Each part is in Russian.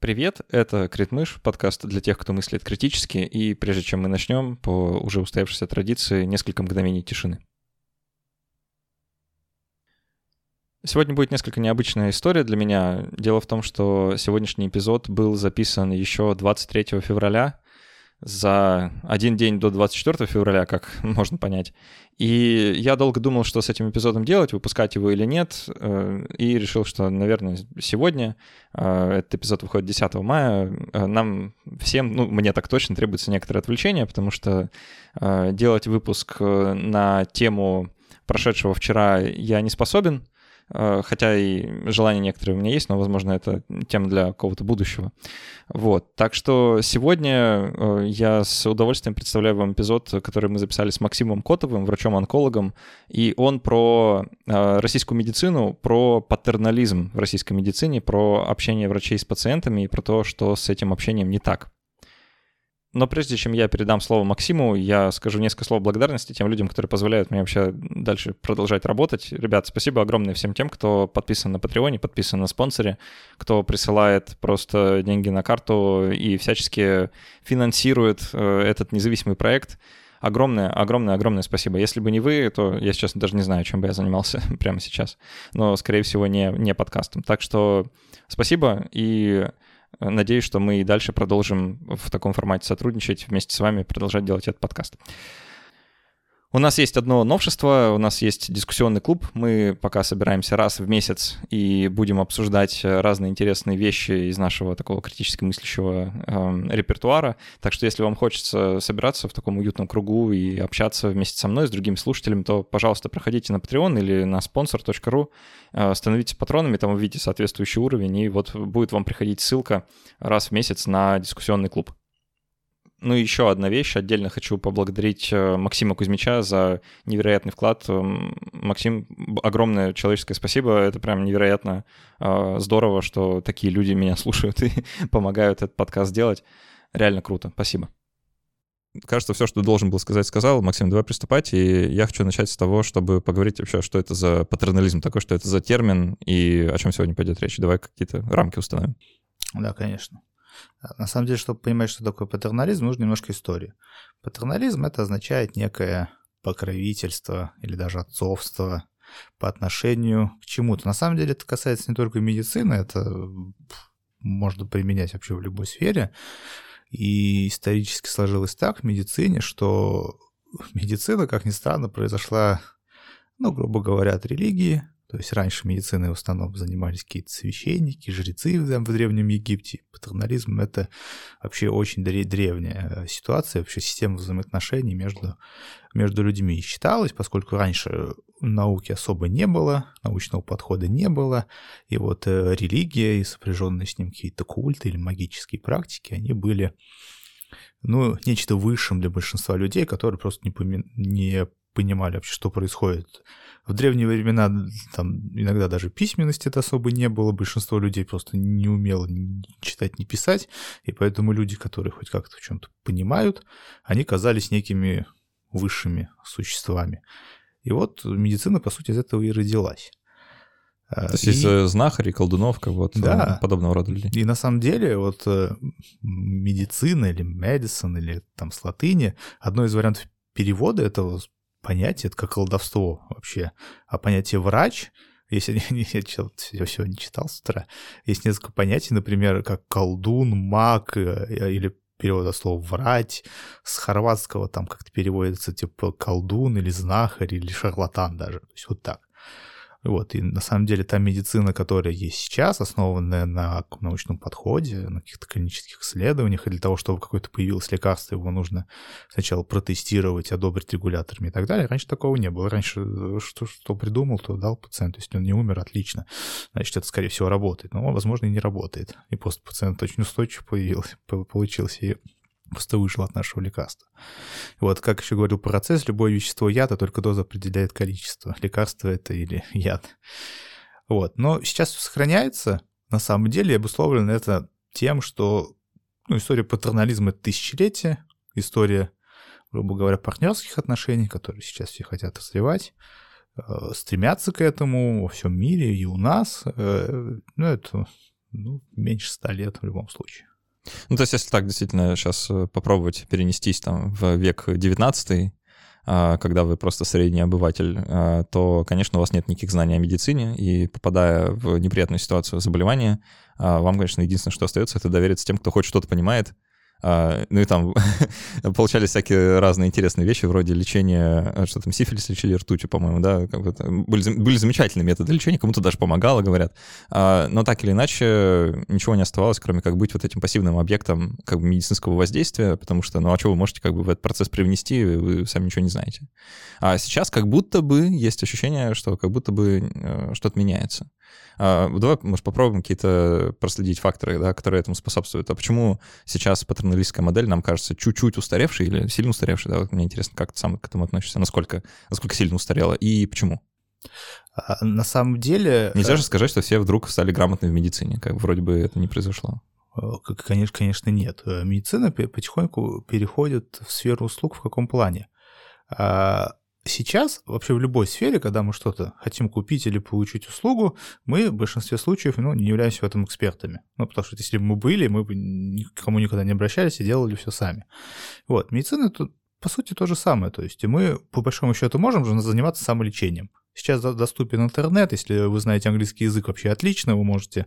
Привет, это Критмыш, подкаст для тех, кто мыслит критически, и прежде чем мы начнем, по уже устоявшейся традиции, несколько мгновений тишины. Сегодня будет несколько необычная история для меня. Дело в том, что сегодняшний эпизод был записан еще 23 февраля, за один день до 24 февраля, как можно понять. И я долго думал, что с этим эпизодом делать, выпускать его или нет, э, и решил, что, наверное, сегодня, э, этот эпизод выходит 10 мая, э, нам всем, ну, мне так точно требуется некоторое отвлечение, потому что делать выпуск на тему прошедшего вчера я не способен, хотя и желания некоторые у меня есть, но, возможно, это тема для какого-то будущего. Вот, так что сегодня э, я с удовольствием представляю вам эпизод, который мы записали с Максимом Котовым, врачом-онкологом, и он про э, российскую медицину, про патернализм в российской медицине, про общение врачей с пациентами и про то, что с этим общением не так. Но прежде чем я передам слово Максиму, я скажу несколько слов благодарности тем людям, которые позволяют мне вообще дальше продолжать работать. Ребят, спасибо огромное всем тем, кто подписан на Патреоне, подписан на спонсоре, кто присылает просто деньги на карту и всячески финансирует э, этот независимый проект. Огромное, огромное, огромное спасибо. Если бы не вы, то я сейчас даже не знаю, чем бы я занимался прямо сейчас. Но, скорее всего, не, не подкастом. Так что спасибо и Надеюсь, что мы и дальше продолжим в таком формате сотрудничать, вместе с вами продолжать делать этот подкаст. У нас есть одно новшество, у нас есть дискуссионный клуб. Мы пока собираемся раз в месяц и будем обсуждать разные интересные вещи из нашего такого критически мыслящего э, репертуара. Так что если вам хочется собираться в таком уютном кругу и общаться вместе со мной, с другими слушателями, то, пожалуйста, проходите на Patreon или на sponsor.ru, э, становитесь патронами, там увидите соответствующий уровень, и вот будет вам приходить ссылка раз в месяц на дискуссионный клуб. Ну и еще одна вещь. Отдельно хочу поблагодарить э, Максима Кузьмича за невероятный вклад. Максим, огромное человеческое спасибо. Это прям невероятно э, здорово, что такие люди меня слушают и помогают этот подкаст делать. Реально круто. Спасибо. Кажется, все, что должен был сказать, сказал. Максим, давай приступать. И я хочу начать с того, чтобы поговорить вообще, что это за патернализм такой, что это за термин и о чем сегодня пойдет речь. Давай какие-то рамки установим. Да, конечно. На самом деле, чтобы понимать, что такое патернализм, нужно немножко истории. Патернализм это означает некое покровительство или даже отцовство по отношению к чему-то. На самом деле это касается не только медицины, это можно применять вообще в любой сфере. И исторически сложилось так в медицине, что медицина, как ни странно, произошла, ну, грубо говоря, от религии, то есть раньше медициной в основном занимались какие-то священники, жрецы в Древнем Египте. Патернализм — это вообще очень древняя э, ситуация, вообще система взаимоотношений между, между людьми. И считалось, поскольку раньше науки особо не было, научного подхода не было, и вот э, религия и сопряженные с ним какие-то культы или магические практики, они были ну, нечто высшим для большинства людей, которые просто не, поми- не понимали вообще, что происходит. В древние времена там иногда даже письменности это особо не было, большинство людей просто не умело ни читать, ни писать, и поэтому люди, которые хоть как-то в чем-то понимают, они казались некими высшими существами. И вот медицина, по сути, из этого и родилась. А, То есть и... э, знахарей, колдунов, вот да. Э, подобного рода людей. И на самом деле вот э, медицина или medicine, или там с латыни, одно из вариантов перевода этого понятие, это как колдовство вообще. А понятие врач, если я, я не читал с утра, есть несколько понятий, например, как колдун, маг э, или перевод от слова «врать», с хорватского там как-то переводится типа колдун или знахарь или шарлатан даже, то есть вот так. Вот, и на самом деле та медицина, которая есть сейчас, основанная на научном подходе, на каких-то клинических исследованиях, и для того, чтобы какое-то появилось лекарство, его нужно сначала протестировать, одобрить регуляторами и так далее. Раньше такого не было. Раньше э, что, что придумал, то дал пациенту. Если он не умер, отлично. Значит, это, скорее всего, работает. Но, возможно, и не работает. И просто пациент очень устойчив появился, получился. И просто вышел от нашего лекарства. Вот, как еще говорил процесс, любое вещество яд, а только доза определяет количество. Лекарство это или яд. Вот, но сейчас сохраняется. На самом деле обусловлено это тем, что ну, история патернализма — это тысячелетие, история, грубо говоря, партнерских отношений, которые сейчас все хотят развивать, э, стремятся к этому во всем мире и у нас. Э, ну, это ну, меньше ста лет в любом случае. Ну, то есть, если так действительно сейчас э, попробовать перенестись там в век 19 а, когда вы просто средний обыватель, а, то, конечно, у вас нет никаких знаний о медицине, и попадая в неприятную ситуацию заболевания, а, вам, конечно, единственное, что остается, это довериться тем, кто хоть что-то понимает, а, ну и там получались всякие разные интересные вещи, вроде лечения, а, что там, сифилис лечили ртутью, по-моему, да, были, были замечательные методы лечения, кому-то даже помогало, говорят. А, но так или иначе, ничего не оставалось, кроме как быть вот этим пассивным объектом как бы медицинского воздействия, потому что, ну а что вы можете как бы в этот процесс привнести, вы сами ничего не знаете. А сейчас как будто бы есть ощущение, что как будто бы э, что-то меняется. А, давай, может, попробуем какие-то проследить факторы, да, которые этому способствуют. А почему сейчас патерналистская модель нам кажется чуть-чуть устаревшей или сильно устаревшей? Да? Вот мне интересно, как ты сам к этому относишься, насколько, насколько сильно устарела и почему? А, на самом деле... Нельзя же сказать, что все вдруг стали грамотны в медицине, как вроде бы это не произошло. Конечно, конечно, нет. Медицина потихоньку переходит в сферу услуг в каком плане? Сейчас вообще в любой сфере, когда мы что-то хотим купить или получить услугу, мы в большинстве случаев ну, не являемся в этом экспертами. Ну, потому что если бы мы были, мы бы никому никогда не обращались и делали все сами. Вот, медицина тут по сути то же самое. То есть мы по большому счету можем же заниматься самолечением. Сейчас доступен интернет, если вы знаете английский язык, вообще отлично, вы можете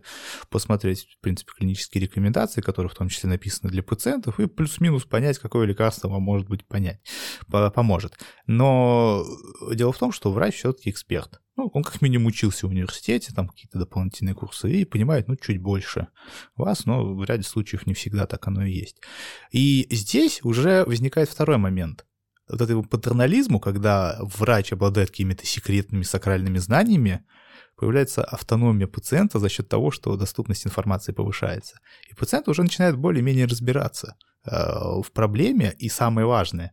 посмотреть, в принципе, клинические рекомендации, которые в том числе написаны для пациентов, и плюс-минус понять, какое лекарство вам может быть понять, поможет. Но дело в том, что врач все-таки эксперт. Ну, он как минимум учился в университете, там какие-то дополнительные курсы, и понимает, ну, чуть больше вас, но в ряде случаев не всегда так оно и есть. И здесь уже возникает второй момент – вот этому патернализму, когда врач обладает какими-то секретными сакральными знаниями, появляется автономия пациента за счет того, что доступность информации повышается. И пациент уже начинает более-менее разбираться э, в проблеме, и самое важное,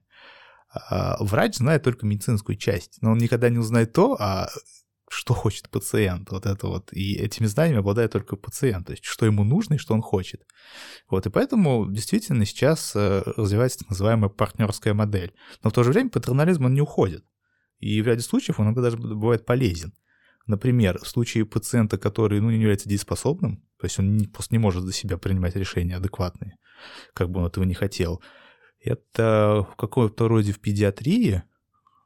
э, врач знает только медицинскую часть, но он никогда не узнает то, а что хочет пациент, вот это вот, и этими знаниями обладает только пациент, то есть что ему нужно и что он хочет. Вот, и поэтому действительно сейчас э, развивается так называемая партнерская модель. Но в то же время патернализм, он не уходит. И в ряде случаев он иногда даже бывает полезен. Например, в случае пациента, который ну, не является дееспособным, то есть он не, просто не может за себя принимать решения адекватные, как бы он этого не хотел, это в каком-то роде в педиатрии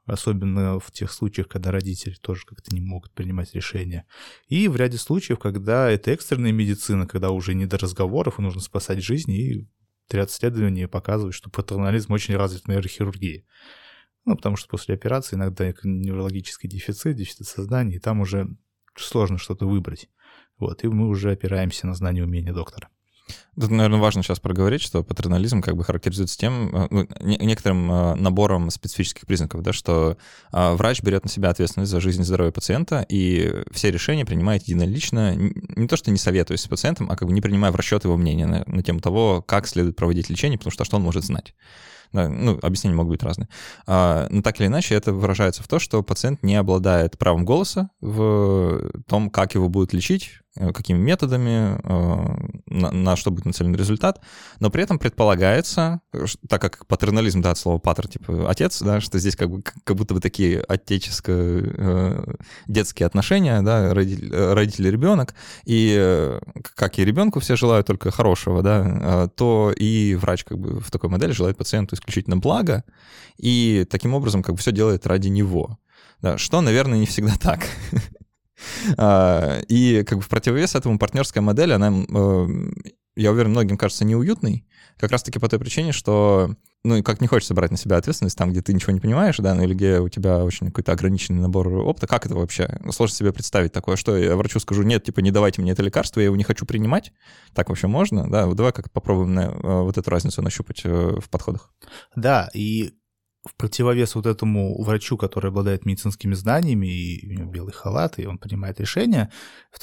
особенно в тех случаях, когда родители тоже как-то не могут принимать решения. И в ряде случаев, когда это экстренная медицина, когда уже не до разговоров, и нужно спасать жизни, и ряд исследований показывает, что патернализм очень развит в нейрохирургии. Ну, потому что после операции иногда неврологический дефицит, дефицит сознания, и там уже сложно что-то выбрать. Вот, и мы уже опираемся на знания и умения доктора. Тут, наверное, важно сейчас проговорить, что патернализм как бы характеризуется тем, э, ну, некоторым э, набором специфических признаков, да, что а, врач берет на себя ответственность за жизнь и здоровье пациента, и все решения принимает единолично, не то что не советуясь с пациентом, а как бы не принимая в расчет его мнения на, на тему того, как следует проводить лечение, потому что что он может знать. Да, ну, объяснения могут быть разные. А, но так или иначе, это выражается в том, что пациент не обладает правом голоса в том, как его будут лечить, Э, какими методами, э, на, на что будет нацелен результат, но при этом предполагается, так как патернализм, да, от слова патер, типа отец, да, что здесь как, бы, как будто бы такие отеческо-детские э, отношения, да, родитель, родитель ребенок, и как и ребенку все желают только хорошего, да, то и врач как бы в такой модели желает пациенту исключительно блага, и таким образом как бы все делает ради него. Да, что, наверное, не всегда так. А, и как бы в противовес этому партнерская модель, она, э, я уверен, многим кажется неуютной, как раз-таки по той причине, что ну, и как не хочется брать на себя ответственность там, где ты ничего не понимаешь, да, ну или где у тебя очень какой-то ограниченный набор опыта, как это вообще? Сложно себе представить такое, что я врачу скажу, нет, типа, не давайте мне это лекарство, я его не хочу принимать, так вообще можно, да, вот давай как попробуем на, э, вот эту разницу нащупать э, в подходах. Да, и в противовес вот этому врачу, который обладает медицинскими знаниями, и у него белый халат, и он принимает решения,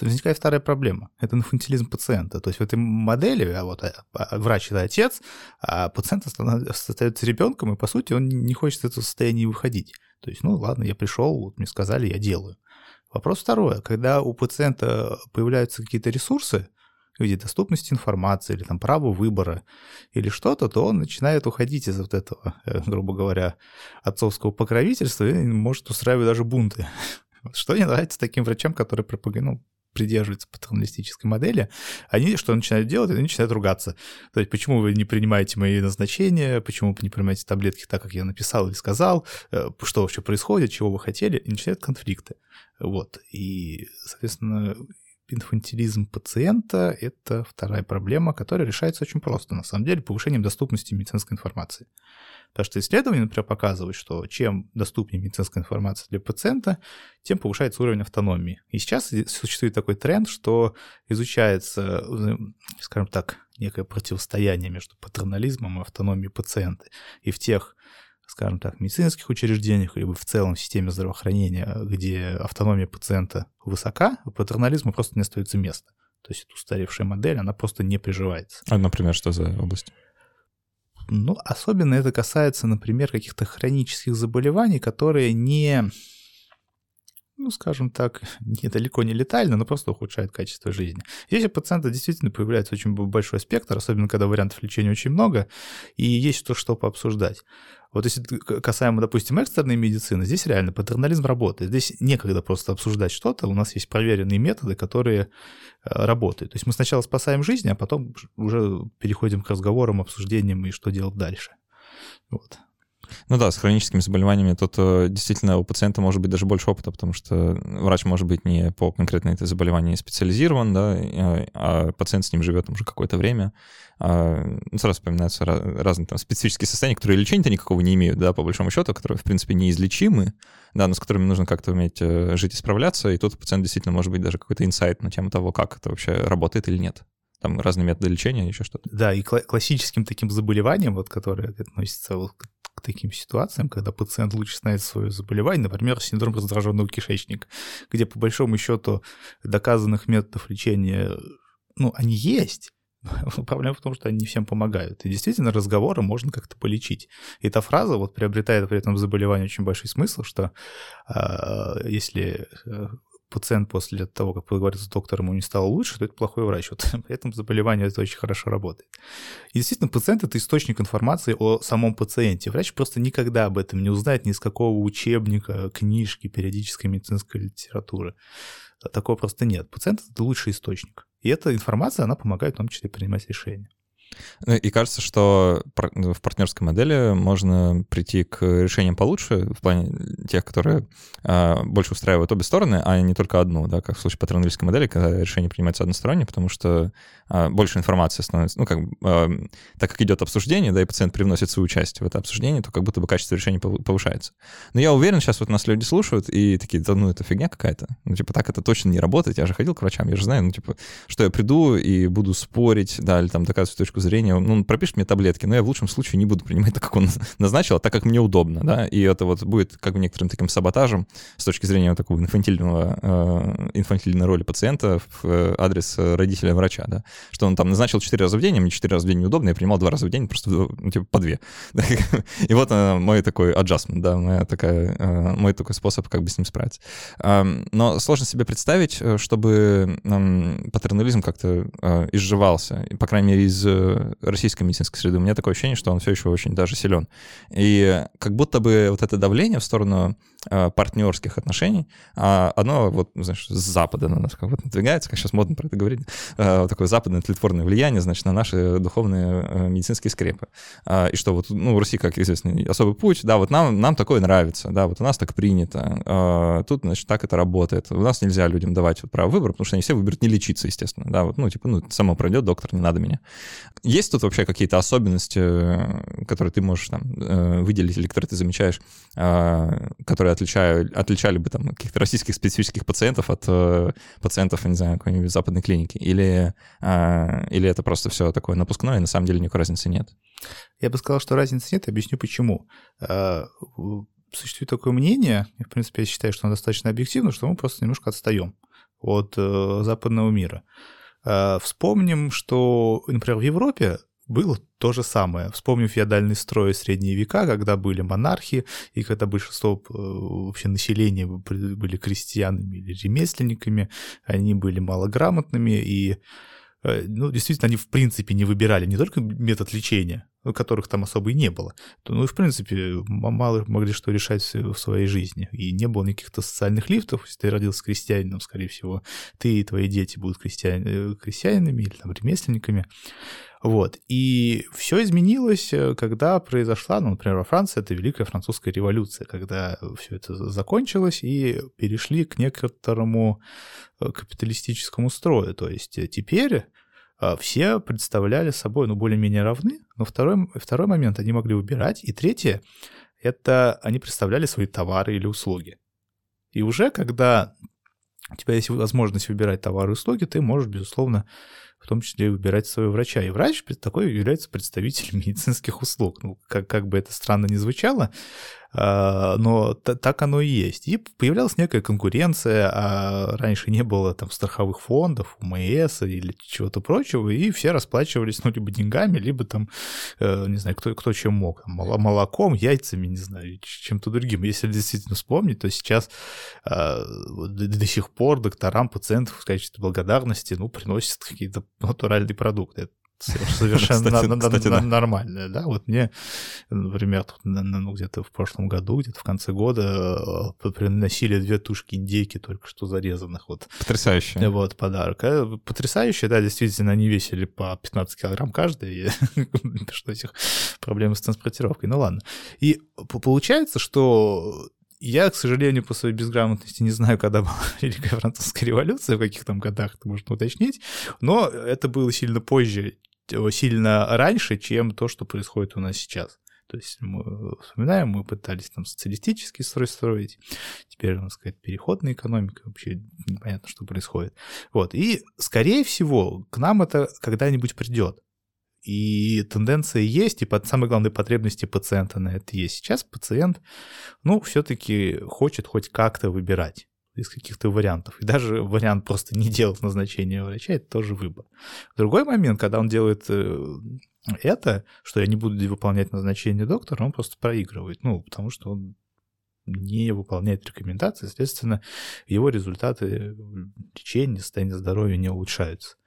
возникает вторая проблема. Это инфантилизм пациента. То есть в этой модели а вот а, а, врач — это отец, а пациент остается ребенком, и, по сути, он не хочет из этого состояния выходить. То есть, ну, ладно, я пришел, вот мне сказали, я делаю. Вопрос второй. Когда у пациента появляются какие-то ресурсы, в виде доступности информации или там права выбора или что-то, то он начинает уходить из вот этого, э, грубо говоря, отцовского покровительства и может устраивать даже бунты. Что не нравится таким врачам, которые ну, придерживаются патерналистической модели, они что начинают делать? Они начинают ругаться. То есть, почему вы не принимаете мои назначения, почему вы не принимаете таблетки так, как я написал или сказал, э, что вообще происходит, чего вы хотели, и начинают конфликты. Вот. И, соответственно, инфантилизм пациента — это вторая проблема, которая решается очень просто, на самом деле, повышением доступности медицинской информации. Потому что исследования, например, показывают, что чем доступнее медицинская информация для пациента, тем повышается уровень автономии. И сейчас существует такой тренд, что изучается, скажем так, некое противостояние между патернализмом и автономией пациента. И в тех скажем так, медицинских учреждениях, либо в целом в системе здравоохранения, где автономия пациента высока, патернализму просто не остается места. То есть это устаревшая модель, она просто не приживается. А, например, что за область? Ну, особенно это касается, например, каких-то хронических заболеваний, которые не, ну, скажем так, недалеко не летально, но просто ухудшают качество жизни. Здесь у пациента действительно появляется очень большой спектр, особенно когда вариантов лечения очень много, и есть то, что пообсуждать. Вот если касаемо, допустим, экстренной медицины, здесь реально патернализм работает. Здесь некогда просто обсуждать что-то, у нас есть проверенные методы, которые э, работают. То есть мы сначала спасаем жизнь, а потом уже переходим к разговорам, обсуждениям и что делать дальше. Вот. Ну да, с хроническими заболеваниями тут э, действительно у пациента может быть даже больше опыта, потому что врач может быть не по конкретно это заболевание специализирован, да, э, а пациент с ним живет уже какое-то время. А, ну, сразу вспоминаются разные там специфические состояния, которые лечения-то никакого не имеют, да, по большому счету, которые, в принципе, неизлечимы, да, но с которыми нужно как-то уметь э, жить и справляться, и тут у пациента действительно может быть даже какой-то инсайт на тему того, как это вообще работает или нет там разные методы лечения, еще что-то. Да, и классическим таким заболеванием, вот, которое относится вот к таким ситуациям, когда пациент лучше знает свое заболевание, например, синдром раздраженного кишечника, где по большому счету доказанных методов лечения, ну, они есть, Проблема в том, что они не всем помогают. И действительно, разговоры можно как-то полечить. И эта фраза вот приобретает при этом заболевание очень большой смысл, что э, если пациент после того, как поговорит с доктором, ему не стало лучше, то это плохой врач. Вот при этом заболевание это очень хорошо работает. И действительно, пациент — это источник информации о самом пациенте. Врач просто никогда об этом не узнает ни из какого учебника, книжки, периодической медицинской литературы. Такого просто нет. Пациент — это лучший источник. И эта информация, она помогает в том числе принимать решения. Ну, и кажется, что в партнерской модели можно прийти к решениям получше, в плане тех, которые а, больше устраивают обе стороны, а не только одну, да, как в случае паттерналистской модели, когда решение принимается односторонне, потому что а, больше информации становится, ну, как а, так как идет обсуждение, да, и пациент привносит свою часть в это обсуждение, то как будто бы качество решения повышается. Но я уверен, сейчас вот нас люди слушают и такие, да ну, это фигня какая-то. Ну, типа, так это точно не работает, я же ходил к врачам, я же знаю, ну, типа, что я приду и буду спорить, да, или там доказывать точку зрения, ну, он пропишет мне таблетки, но я в лучшем случае не буду принимать так, как он назначил, а так, как мне удобно, да, и это вот будет как бы некоторым таким саботажем с точки зрения вот такого инфантильного, э, инфантильной роли пациента в э, адрес родителя врача, да, что он там назначил 4 раза в день, а мне 4 раза в день неудобно, я принимал 2 раза в день, просто, ну, типа, по 2. И вот э, мой такой adjustment, да, моя такая, э, мой такой способ, как бы с ним справиться. Но сложно себе представить, э, чтобы патернализм как-то изживался, по крайней мере, из российской медицинской среды. У меня такое ощущение, что он все еще очень даже силен. И как будто бы вот это давление в сторону партнерских отношений, а оно вот, знаешь, с запада на нас как вот надвигается, как сейчас модно про это говорить, э, вот такое западное тлетворное влияние, значит, на наши духовные э, медицинские скрепы. А, и что вот, ну, в Руси, как известно, особый путь, да, вот нам, нам такое нравится, да, вот у нас так принято, а, тут, значит, так это работает. У нас нельзя людям давать право выбора, потому что они все выберут не лечиться, естественно, да, вот, ну, типа, ну, само пройдет доктор, не надо меня. Есть тут вообще какие-то особенности, которые ты можешь там выделить или которые ты замечаешь, которые которые отличают, отличали бы там каких-то российских специфических пациентов от э, пациентов, не знаю, какой-нибудь западной клиники? Или, э, или это просто все такое напускное, и на самом деле никакой разницы нет? Я бы сказал, что разницы нет, объясню почему. Э, существует такое мнение, и, в принципе, я считаю, что оно достаточно объективно, что мы просто немножко отстаем от э, западного мира. Э, вспомним, что, например, в Европе было то же самое. Вспомним феодальный строй средние века, когда были монархи, и когда большинство э, вообще населения были крестьянами или ремесленниками, они были малограмотными, и э, ну, действительно, они в принципе не выбирали не только метод лечения, которых там особо и не было, ну и в принципе мало могли что решать в своей жизни. И не было никаких-то социальных лифтов. Если ты родился крестьянином, скорее всего, ты и твои дети будут крестьян... Э, крестьянами или там ремесленниками. Вот. И все изменилось, э, когда произошла, ну, например, во Франции это Великая Французская революция, когда все это закончилось и перешли к некоторому э, капиталистическому строю. То есть теперь все представляли собой, ну, более-менее равны, но второй, второй момент, они могли выбирать, и третье, это они представляли свои товары или услуги. И уже когда у тебя есть возможность выбирать товары и услуги, ты можешь, безусловно, в том числе и выбирать своего врача. И врач такой является представителем медицинских услуг. Ну, как, как бы это странно ни звучало, а, но так оно и есть. И появлялась некая конкуренция, а раньше не было там страховых фондов, УМС или чего-то прочего, и все расплачивались, ну, либо деньгами, либо там, э, не знаю, кто, кто чем мог, молоком, яйцами, не знаю, чем-то другим. Если действительно вспомнить, то сейчас а, до сих пор докторам пациентов в качестве благодарности, ну, приносят какие-то натуральные продукты совершенно кстати, кстати, да. нормальная, да. Вот мне, например, тут, ну, где-то в прошлом году, где-то в конце года э, приносили две тушки индейки только что зарезанных. Вот. Потрясающе. Вот, подарок. Э, потрясающе, да, действительно, они весили по 15 килограмм каждый, что этих проблем с транспортировкой. Ну ладно. И получается, что я, к сожалению, по своей безграмотности не знаю, когда была Великая Французская революция, в каких там годах это можно уточнить, но это было сильно позже, сильно раньше, чем то, что происходит у нас сейчас. То есть мы вспоминаем, мы пытались там социалистический строй строить, теперь, у нас сказать, переходная экономика, вообще непонятно, что происходит. Вот, и, скорее всего, к нам это когда-нибудь придет. И тенденция есть, и под самые главные потребности пациента на это есть. Сейчас пациент, ну, все-таки хочет хоть как-то выбирать из каких-то вариантов. И даже вариант просто не делать назначение врача, это тоже выбор. Другой момент, когда он делает э, это, что я не буду выполнять назначение доктора, он просто проигрывает. Ну, потому что он не выполняет рекомендации, соответственно, его результаты лечения, состояния здоровья не улучшаются.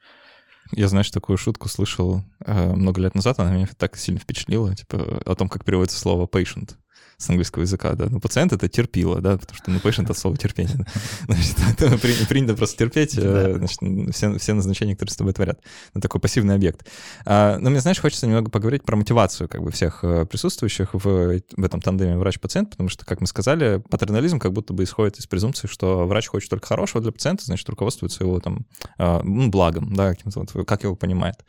Я, знаешь, такую шутку слышал э, много лет назад, она меня так сильно впечатлила, типа, о том, как переводится слово patient с английского языка, да. Ну, пациент — это терпило, да, потому что, ну, patient — от слова терпение. Значит, это принято просто терпеть э, значит, все, все назначения, которые с тобой творят. Ну, такой пассивный объект. А, но мне, знаешь, хочется немного поговорить про мотивацию как бы всех э, присутствующих в, в этом тандеме врач-пациент, потому что, как мы сказали, патернализм как будто бы исходит из презумпции, что врач хочет только хорошего для пациента, значит, руководствуется его там а, ну, благом, да, каким-то вот, как его понимает.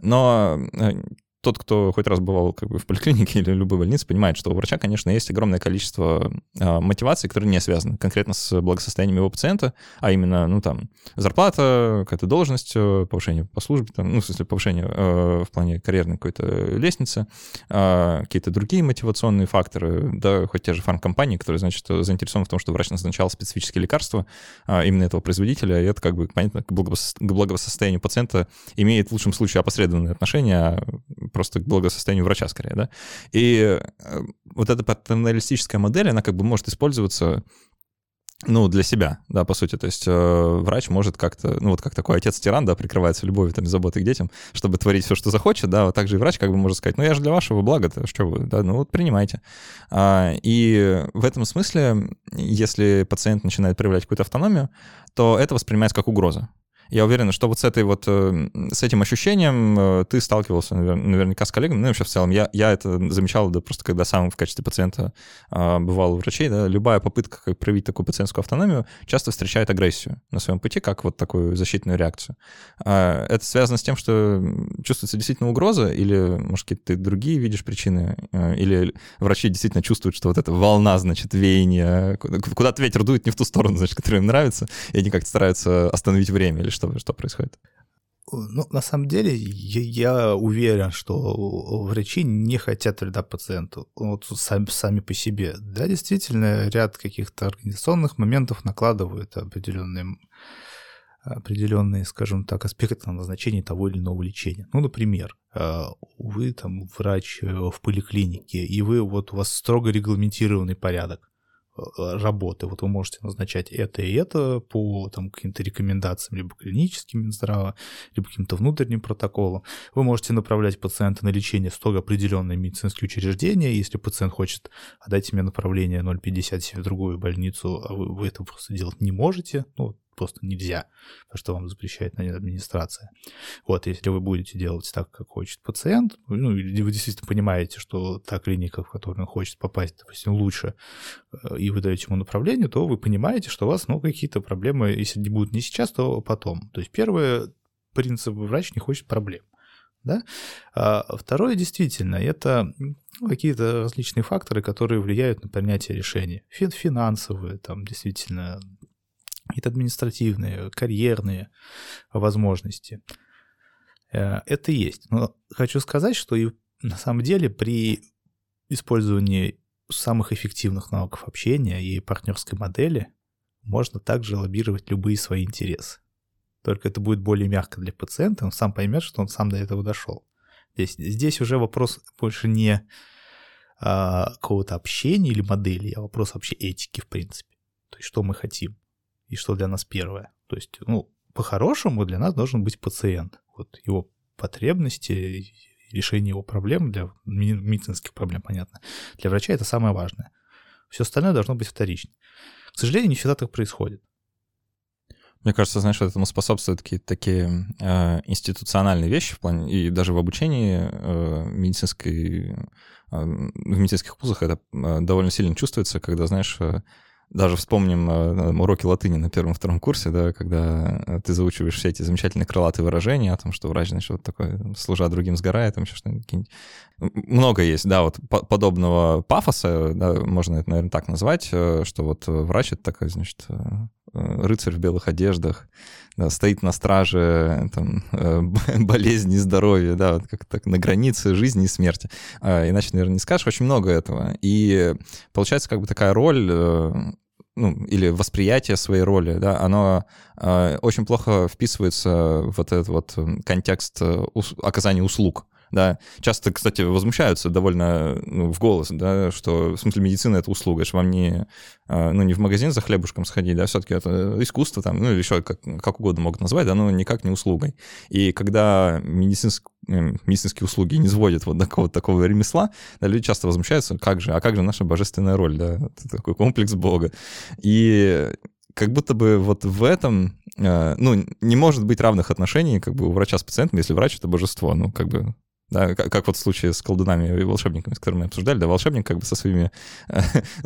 Но э, тот, кто хоть раз бывал как бы в поликлинике или любой больнице, понимает, что у врача, конечно, есть огромное количество э, мотиваций, которые не связаны конкретно с благосостоянием его пациента, а именно, ну, там, зарплата, какая-то должность, э, повышение по службе, там, ну, в смысле, повышение э, в плане карьерной какой-то лестницы, э, какие-то другие мотивационные факторы, да, хоть те же фармкомпании, которые, значит, заинтересованы в том, что врач назначал специфические лекарства э, именно этого производителя, и это, как бы, понятно, к благосостоянию пациента имеет в лучшем случае опосредованное отношение, просто к благосостоянию врача скорее, да. И э, вот эта патерналистическая модель, она как бы может использоваться ну, для себя, да, по сути. То есть э, врач может как-то, ну, вот как такой отец-тиран, да, прикрывается любовью, там, заботой к детям, чтобы творить все, что захочет, да, вот так же и врач как бы может сказать, ну, я же для вашего блага-то, что вы, да, ну, вот принимайте. А, и в этом смысле, если пациент начинает проявлять какую-то автономию, то это воспринимается как угроза. Я уверен, что вот с этой вот, э, с этим ощущением э, ты сталкивался наверняка с коллегами, ну и вообще в целом. Я, я это замечал, да, просто когда сам в качестве пациента а, бывал у врачей, да, любая попытка как проявить такую пациентскую автономию часто встречает агрессию на своем пути, как вот такую защитную реакцию. А, это связано с тем, что чувствуется действительно угроза, или, может, какие-то ты другие видишь причины, э, или врачи действительно чувствуют, что вот эта волна, значит, веяния, куда-то ветер дует не в ту сторону, значит, которая им нравится, и они как-то стараются остановить время или что, что происходит? Ну, на самом деле, я, я уверен, что врачи не хотят вреда пациенту, вот сами, сами по себе. Да, действительно, ряд каких-то организационных моментов накладывают определенные, определенные, скажем так, аспекты на назначение того или иного лечения. Ну, например, а, вы там врач э, в поликлинике, и вы вот у вас строго регламентированный порядок работы. Вот вы можете назначать это и это по там, каким-то рекомендациям, либо клиническим Минздрава, либо каким-то внутренним протоколам. Вы можете направлять пациента на лечение в строго определенные медицинские учреждения. Если пациент хочет, отдать мне направление 0,50 в другую больницу, а вы, вы это просто делать не можете, ну, просто нельзя, потому что вам запрещает администрация. Вот, если вы будете делать так, как хочет пациент, ну, или вы действительно понимаете, что та клиника, в которую он хочет попасть, допустим, лучше, э, и вы даете ему направление, то вы понимаете, что у вас, ну, какие-то проблемы, если не будут не сейчас, то потом. То есть первый принцип врач не хочет проблем. Да? А второе, действительно, это какие-то различные факторы, которые влияют на принятие решений. Финансовые, там, действительно, какие-то административные, карьерные возможности. Э, это есть. Но хочу сказать, что и на самом деле при использовании самых эффективных навыков общения и партнерской модели можно также лоббировать любые свои интересы. Только это будет более мягко для пациента, он сам поймет, что он сам до этого дошел. Здесь, здесь уже вопрос больше не а, какого-то общения или модели, а вопрос вообще этики, в принципе. То есть, что мы хотим и что для нас первое. То есть, ну, по-хорошему для нас должен быть пациент. Вот его потребности, решение его проблем, для медицинских проблем, понятно. Для врача это самое важное. Все остальное должно быть вторично. К сожалению, не всегда так происходит. Мне кажется, знаешь, этому способствуют какие-то такие э, институциональные вещи в плане, и даже в обучении э, медицинской, э, в медицинских вузах это э, довольно сильно чувствуется, когда, знаешь, э, даже вспомним э, уроки латыни на первом-втором курсе, да, когда э, ты заучиваешь все эти замечательные крылатые выражения о том, что врач, значит, вот такой, служа другим сгорает, там еще что-нибудь. Много есть, да, вот подобного пафоса, да, можно это, наверное, так назвать, э, что вот врач — это такой, значит, рыцарь в белых одеждах, да, стоит на страже там, болезни, здоровья, да, вот как так на границе жизни и смерти. А, иначе, наверное, не скажешь, очень много этого. И получается как бы такая роль ну, или восприятие своей роли, да, оно э, очень плохо вписывается в вот этот вот контекст э, ус- оказания услуг да. Часто, кстати, возмущаются довольно ну, в голос, да, что, в смысле, медицина — это услуга, что вам не, а, ну, не в магазин за хлебушком сходить, да, все-таки это искусство там, ну, или еще как, как угодно могут назвать, да, но никак не услугой. И когда медицинск, э, медицинские услуги не сводят вот такого, такого ремесла, да, люди часто возмущаются, как же, а как же наша божественная роль, да, это такой комплекс Бога. И как будто бы вот в этом, э, ну, не может быть равных отношений как бы у врача с пациентом, если врач — это божество, ну, как бы да, как, как вот в случае с колдунами и волшебниками, с которыми мы обсуждали, да, волшебник как бы со своими,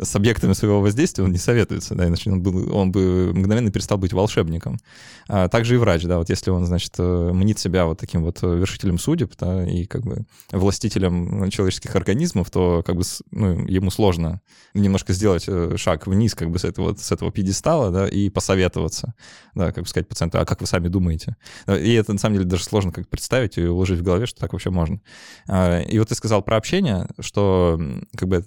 с объектами своего воздействия он не советуется, да, иначе он, был, он бы мгновенно перестал быть волшебником. А также и врач, да, вот если он, значит, э, мнит себя вот таким вот вершителем судеб, да, и как бы властителем человеческих организмов, то как бы, ну, ему сложно немножко сделать э, шаг вниз как бы с этого, с этого пьедестала, да, и посоветоваться, да, как бы сказать пациенту, а как вы сами думаете? И это, на самом деле, даже сложно как представить и уложить в голове, что так вообще можно важно. А, и вот ты сказал про общение, что как бы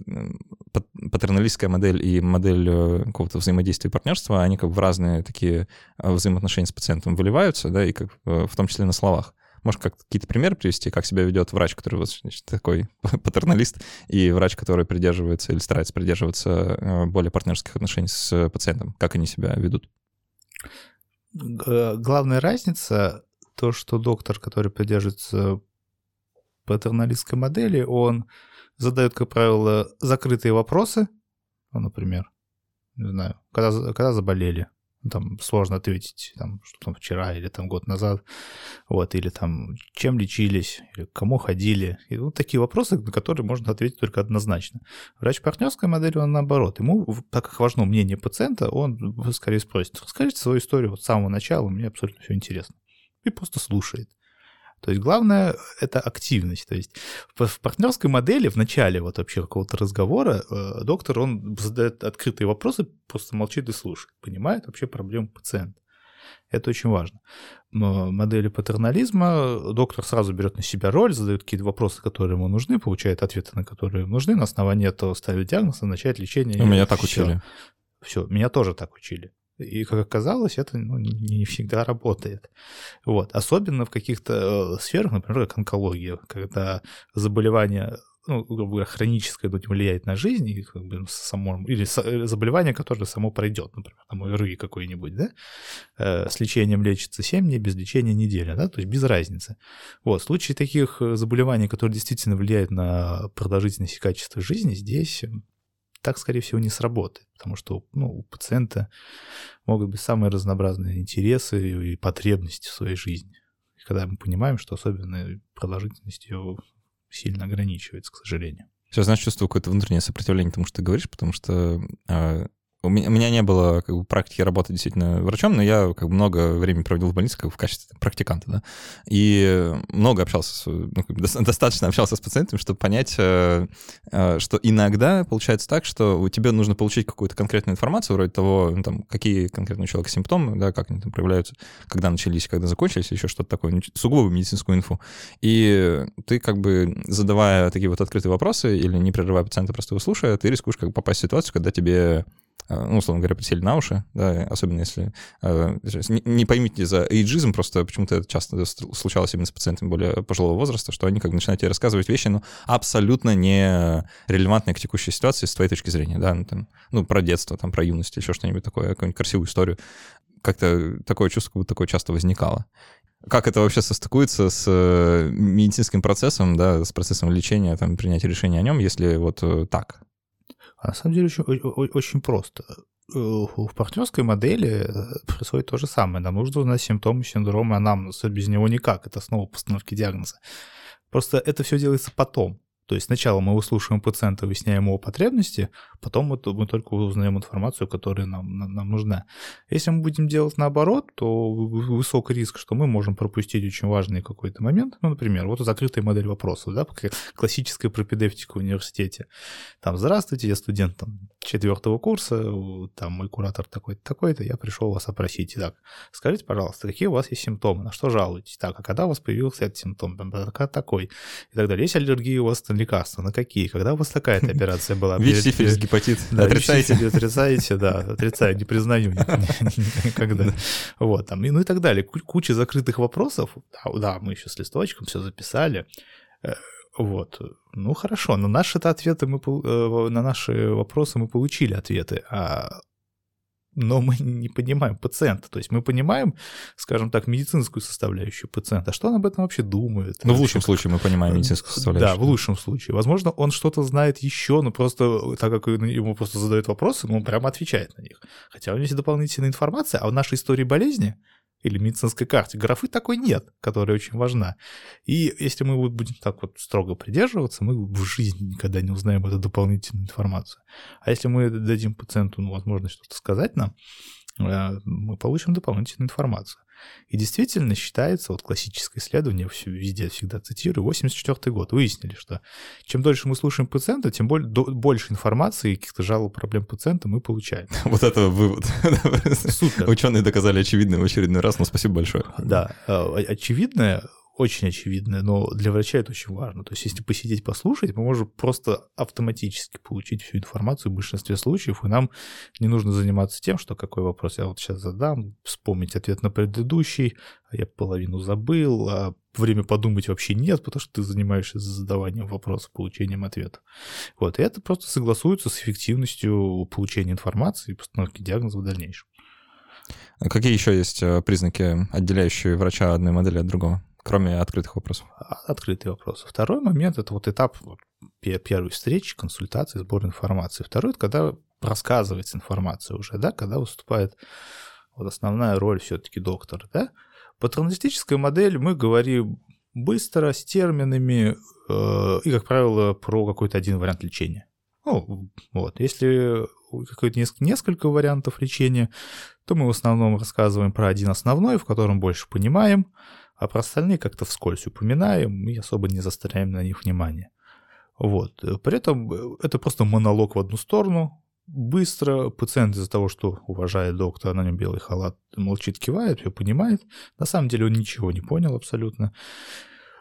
патерналистская модель и модель э, какого-то взаимодействия и партнерства, они как бы в разные такие а, взаимоотношения с пациентом выливаются, да, и как э, в том числе на словах. Можешь как какие-то примеры привести, как себя ведет врач, который вот, значит, такой патерналист, и врач, который придерживается или старается придерживаться э, более партнерских отношений с пациентом? Как они себя ведут? Главная разница то, что доктор, который придерживается патерналистской модели он задает, как правило, закрытые вопросы, ну, например, не знаю, когда, когда заболели, ну, там сложно ответить, там, что там вчера или там год назад, вот, или там чем лечились, или к кому ходили. И вот такие вопросы, на которые можно ответить только однозначно. Врач партнерской модели, он наоборот. Ему, так как важно мнение пациента, он скорее спросит, расскажите свою историю вот с самого начала, мне абсолютно все интересно. И просто слушает. То есть главное — это активность. То есть в партнерской модели в начале вот вообще какого-то разговора э, доктор, он задает открытые вопросы, просто молчит и слушает, понимает вообще проблему пациента. Это очень важно. Модели патернализма доктор сразу берет на себя роль, задает какие-то вопросы, которые ему нужны, получает ответы, на которые ему нужны, на основании этого ставит диагноз, назначает лечение. Меня так учили. Все, меня тоже так учили. И, как оказалось, это ну, не всегда работает. Вот. Особенно в каких-то э, сферах, например, как онкология, когда заболевание ну, грубо говоря, хроническое не влияет на жизнь, и как бы само, или э, заболевание, которое само пройдет, например, там ОРВИ какой-нибудь, да, э, с лечением лечится 7 дней, без лечения неделя, да, то есть без разницы. Вот, в случае таких заболеваний, которые действительно влияют на продолжительность и качество жизни, здесь так, скорее всего, не сработает, потому что ну, у пациента могут быть самые разнообразные интересы и потребности в своей жизни. И когда мы понимаем, что особенно продолжительность ее сильно ограничивается, к сожалению. Сейчас, знаешь, чувствую какое-то внутреннее сопротивление тому, что ты говоришь, потому что а, у меня, не было как бы, практики работы действительно врачом, но я как бы, много времени проводил в больнице как в качестве практиканта, да, и много общался, с, ну, достаточно общался с пациентами, чтобы понять, э, э, что иногда получается так, что у тебя нужно получить какую-то конкретную информацию, вроде того, ну, там, какие конкретно у человека симптомы, да, как они там проявляются, когда начались, когда закончились, еще что-то такое, ну, сугубо медицинскую инфу. И ты как бы, задавая такие вот открытые вопросы или не прерывая пациента, просто его слушая, ты рискуешь как бы попасть в ситуацию, когда тебе ну, условно говоря, присели на уши, да, особенно если... Э, не поймите за эйджизм, просто почему-то это часто случалось именно с пациентами более пожилого возраста, что они как бы начинают тебе рассказывать вещи, ну, абсолютно не релевантные к текущей ситуации с твоей точки зрения, да, ну, там, ну про детство, там, про юность, еще что-нибудь такое, какую-нибудь красивую историю. Как-то такое чувство, как будто такое часто возникало как это вообще состыкуется с э, медицинским процессом, да, с процессом лечения, там, принятия решения о нем, если вот так? А на самом деле очень, очень просто. Э, в партнерской модели э, происходит то же самое. Нам нужно узнать симптомы синдрома анамнеза. Без него никак. Это основа постановки диагноза. Просто это все делается потом. То есть сначала мы выслушиваем пациента, выясняем его потребности, потом мы, мы только узнаем информацию, которая нам, нам нужна. Если мы будем делать наоборот, то высок риск, что мы можем пропустить очень важный какой-то момент. Ну, например, вот закрытая модель вопросов, да, классическая пропедевтика в университете. Там, здравствуйте, я студент там, четвертого курса, там мой куратор такой-то, такой-то, я пришел вас опросить. Так, скажите, пожалуйста, какие у вас есть симптомы, на что жалуетесь? Так, а когда у вас появился этот симптом? Такой. И так далее. Есть аллергия у вас на лекарства? На какие? Когда у вас такая-то операция была? ВИЧ, сифилис, гепатит. Да, отрицаете? Отрицаете, да, отрицаю, не признаю никогда. Вот, там, ну и так далее. Куча закрытых вопросов. Да, мы еще с листочком все записали э, вот. Ну хорошо, на наши ответы мы э, на наши вопросы мы получили ответы, а но мы не понимаем пациента. То есть мы понимаем, скажем так, медицинскую составляющую пациента. Что он об этом вообще думает? Ну, в лучшем случае мы понимаем медицинскую составляющую. Да, в лучшем случае. Возможно, он что-то знает еще, но просто так как ему просто задают вопросы, ну, он прямо отвечает на них. Хотя у него есть дополнительная информация, а в нашей истории болезни или медицинской карте. Графы такой нет, которая очень важна. И если мы будем так вот строго придерживаться, мы в жизни никогда не узнаем эту дополнительную информацию. А если мы дадим пациенту ну, возможность что-то сказать нам, э, мы получим дополнительную информацию. И действительно считается, вот классическое исследование, везде всегда цитирую, 84 год, выяснили, что чем дольше мы слушаем пациента, тем более, до, больше информации и каких-то жалоб, проблем пациента мы получаем. Вот это вывод. Супер. Ученые доказали очевидное в очередной раз, но спасибо большое. Да, э, очевидное очень очевидное, но для врача это очень важно. То есть, если посидеть, послушать, мы можем просто автоматически получить всю информацию в большинстве случаев, и нам не нужно заниматься тем, что какой вопрос я вот сейчас задам, вспомнить ответ на предыдущий, а я половину забыл, а время подумать вообще нет, потому что ты занимаешься задаванием вопросов, получением ответа. Вот, и это просто согласуется с эффективностью получения информации и постановки диагноза в дальнейшем. А какие еще есть э, признаки, отделяющие врача одной модели от другого? Кроме открытых вопросов. А, открытые вопросы. Второй момент — это вот этап первой встречи, консультации, сбор информации. Второй — это когда рассказывается информация уже, да, когда выступает вот основная роль все-таки доктора, да. По транзитической модели мы говорим быстро, с терминами э, и, как правило, про какой-то один вариант лечения. Ну, вот. Если какое-то несколько вариантов лечения, то мы в основном рассказываем про один основной, в котором больше понимаем, а про остальные как-то вскользь упоминаем и особо не заостряем на них внимание. Вот. При этом э, это просто монолог в одну сторону, быстро, пациент из-за того, что уважает доктора, на нем белый халат, молчит, кивает, все понимает. На самом деле он ничего не понял абсолютно.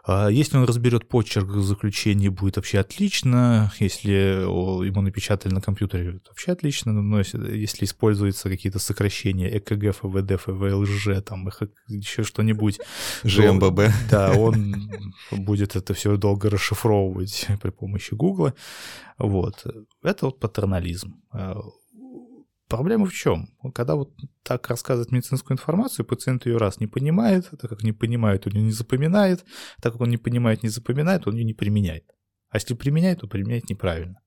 А если он разберет почерк заключения, будет вообще отлично. Если ему напечатали на компьютере, будет вообще отлично. Но если, если используются какие-то сокращения ЭКГ, ФВД, ФВЛЖ, там еще что-нибудь. ЖМББ. Да, он будет это все долго расшифровывать при помощи Гугла. Вот. Это вот патернализм. Проблема в чем? Когда вот так рассказывать медицинскую информацию, пациент ее раз не понимает, так как не понимает, он ее не запоминает, так как он не понимает, не запоминает, он ее не применяет. А если применяет, то применяет неправильно.